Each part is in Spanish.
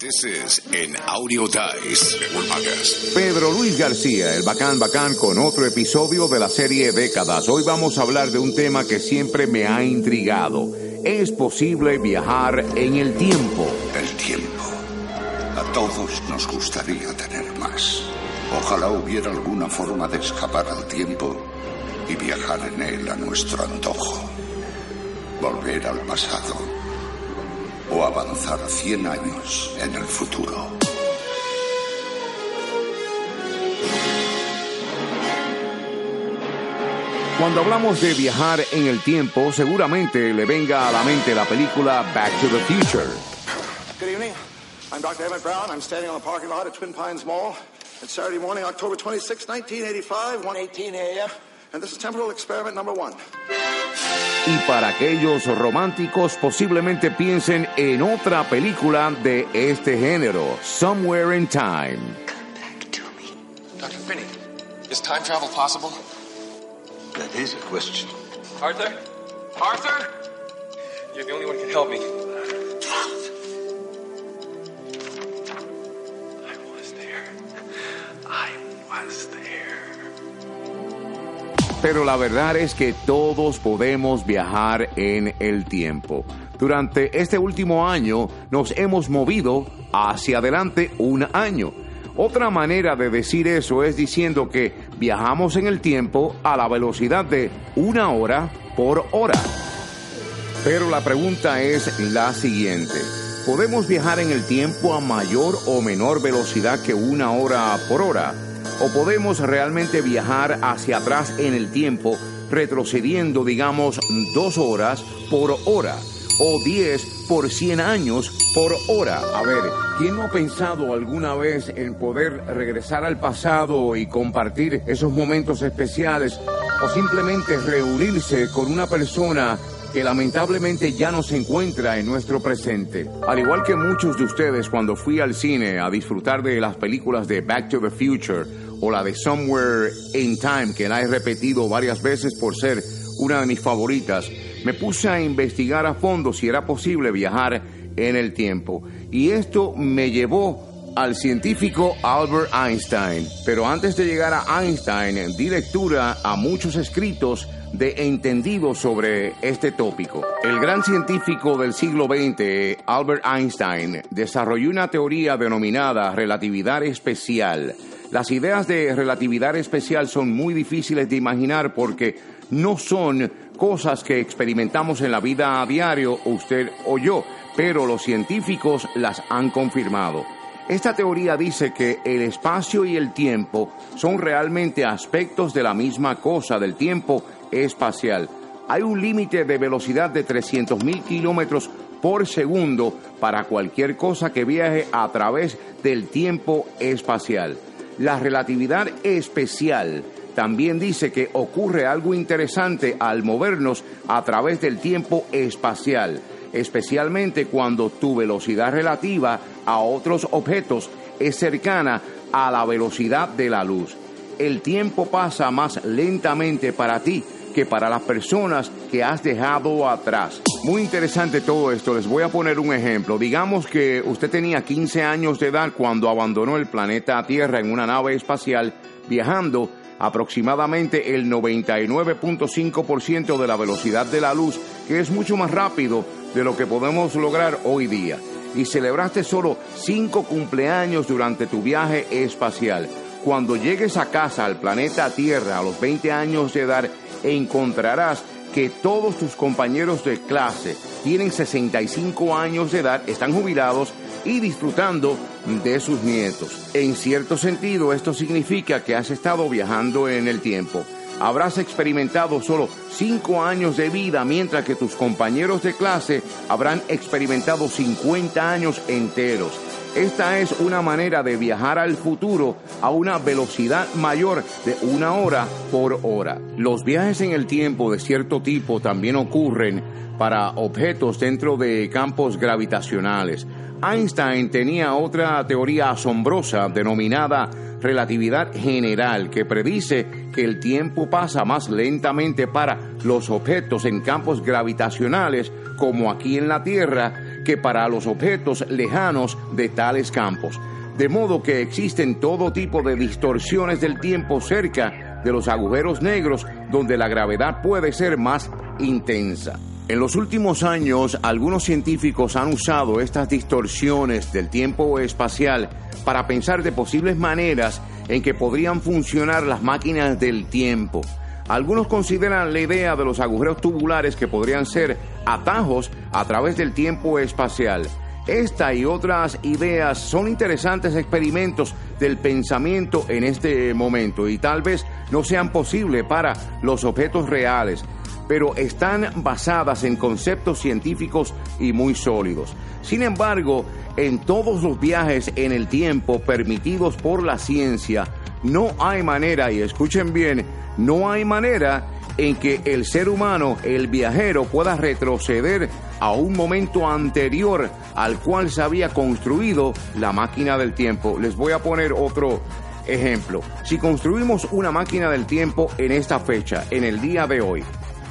This is an Audio Dice. Pedro Luis García, el bacán bacán, con otro episodio de la serie Décadas. Hoy vamos a hablar de un tema que siempre me ha intrigado. ¿Es posible viajar en el tiempo? El tiempo. A todos nos gustaría tener más. Ojalá hubiera alguna forma de escapar al tiempo y viajar en él a nuestro antojo. Volver al pasado o avanzar 100 años en el futuro. Cuando hablamos de viajar en el tiempo, seguramente le venga a la mente la película Back to the Future. Good evening. I'm Dr. Emmett Brown. I'm standing on the parking lot at Twin Pines Mall. It's Saturday morning, October 26, 1985, 1:18 a.m. And this is temporal experiment number one. Y para aquellos románticos posiblemente piensen en otra película de este género, Somewhere in Time. Dr. Finney, is time travel possible? That is a question. Arthur? Arthur? You're the only one who can help me. Pero la verdad es que todos podemos viajar en el tiempo. Durante este último año nos hemos movido hacia adelante un año. Otra manera de decir eso es diciendo que viajamos en el tiempo a la velocidad de una hora por hora. Pero la pregunta es la siguiente. ¿Podemos viajar en el tiempo a mayor o menor velocidad que una hora por hora? ¿O podemos realmente viajar hacia atrás en el tiempo retrocediendo, digamos, dos horas por hora? ¿O diez por cien años por hora? A ver, ¿quién no ha pensado alguna vez en poder regresar al pasado y compartir esos momentos especiales? ¿O simplemente reunirse con una persona que lamentablemente ya no se encuentra en nuestro presente. Al igual que muchos de ustedes cuando fui al cine a disfrutar de las películas de Back to the Future o la de Somewhere in Time, que la he repetido varias veces por ser una de mis favoritas, me puse a investigar a fondo si era posible viajar en el tiempo. Y esto me llevó al científico Albert Einstein. Pero antes de llegar a Einstein, di lectura a muchos escritos de entendidos sobre este tópico. El gran científico del siglo XX, Albert Einstein, desarrolló una teoría denominada relatividad especial. Las ideas de relatividad especial son muy difíciles de imaginar porque no son cosas que experimentamos en la vida a diario, usted o yo, pero los científicos las han confirmado. Esta teoría dice que el espacio y el tiempo son realmente aspectos de la misma cosa, del tiempo espacial. Hay un límite de velocidad de 300.000 kilómetros por segundo para cualquier cosa que viaje a través del tiempo espacial. La relatividad especial también dice que ocurre algo interesante al movernos a través del tiempo espacial, especialmente cuando tu velocidad relativa a otros objetos es cercana a la velocidad de la luz. El tiempo pasa más lentamente para ti que para las personas que has dejado atrás. Muy interesante todo esto, les voy a poner un ejemplo. Digamos que usted tenía 15 años de edad cuando abandonó el planeta Tierra en una nave espacial viajando aproximadamente el 99.5% de la velocidad de la luz, que es mucho más rápido de lo que podemos lograr hoy día. Y celebraste solo 5 cumpleaños durante tu viaje espacial. Cuando llegues a casa al planeta Tierra a los 20 años de edad, encontrarás que todos tus compañeros de clase tienen 65 años de edad, están jubilados y disfrutando de sus nietos. En cierto sentido, esto significa que has estado viajando en el tiempo. Habrás experimentado solo 5 años de vida, mientras que tus compañeros de clase habrán experimentado 50 años enteros. Esta es una manera de viajar al futuro a una velocidad mayor de una hora por hora. Los viajes en el tiempo de cierto tipo también ocurren para objetos dentro de campos gravitacionales. Einstein tenía otra teoría asombrosa denominada relatividad general que predice que el tiempo pasa más lentamente para los objetos en campos gravitacionales como aquí en la Tierra que para los objetos lejanos de tales campos. De modo que existen todo tipo de distorsiones del tiempo cerca de los agujeros negros donde la gravedad puede ser más intensa. En los últimos años, algunos científicos han usado estas distorsiones del tiempo espacial para pensar de posibles maneras en que podrían funcionar las máquinas del tiempo. Algunos consideran la idea de los agujeros tubulares que podrían ser atajos a través del tiempo espacial. Esta y otras ideas son interesantes experimentos del pensamiento en este momento y tal vez no sean posibles para los objetos reales, pero están basadas en conceptos científicos y muy sólidos. Sin embargo, en todos los viajes en el tiempo permitidos por la ciencia, no hay manera, y escuchen bien, no hay manera en que el ser humano, el viajero, pueda retroceder a un momento anterior al cual se había construido la máquina del tiempo. Les voy a poner otro ejemplo. Si construimos una máquina del tiempo en esta fecha, en el día de hoy,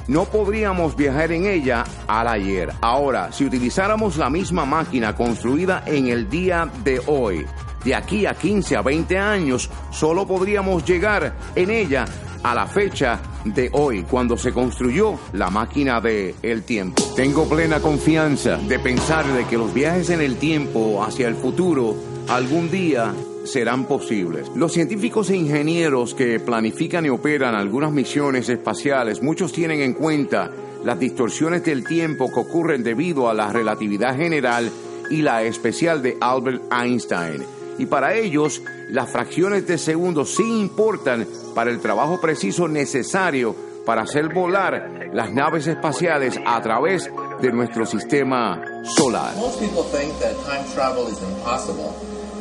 no podríamos viajar en ella al ayer. Ahora, si utilizáramos la misma máquina construida en el día de hoy, de aquí a 15 a 20 años, solo podríamos llegar en ella a la fecha de hoy, cuando se construyó la máquina del el tiempo. Tengo plena confianza de pensar de que los viajes en el tiempo hacia el futuro algún día serán posibles. Los científicos e ingenieros que planifican y operan algunas misiones espaciales, muchos tienen en cuenta las distorsiones del tiempo que ocurren debido a la relatividad general y la especial de Albert Einstein. Y para ellos, las fracciones de segundos sí importan para el trabajo preciso necesario para hacer volar las naves espaciales a través de nuestro sistema solar.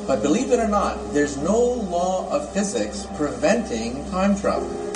But believe it or not, there's no law of physics preventing time travel.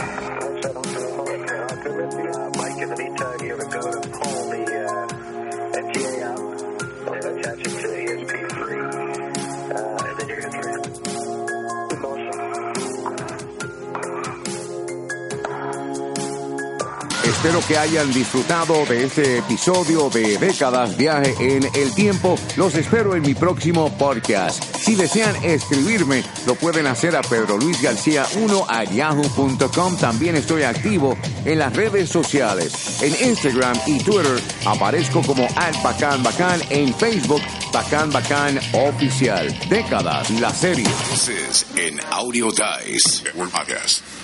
Espero que hayan disfrutado de este episodio de Décadas Viaje en el Tiempo. Los espero en mi próximo podcast. Si desean escribirme, lo pueden hacer a Pedro Luis García 1 a yahoo.com. También estoy activo en las redes sociales. En Instagram y Twitter aparezco como Bacán. En Facebook, Bacán Oficial. Décadas, la serie. en Audio Dice Podcast.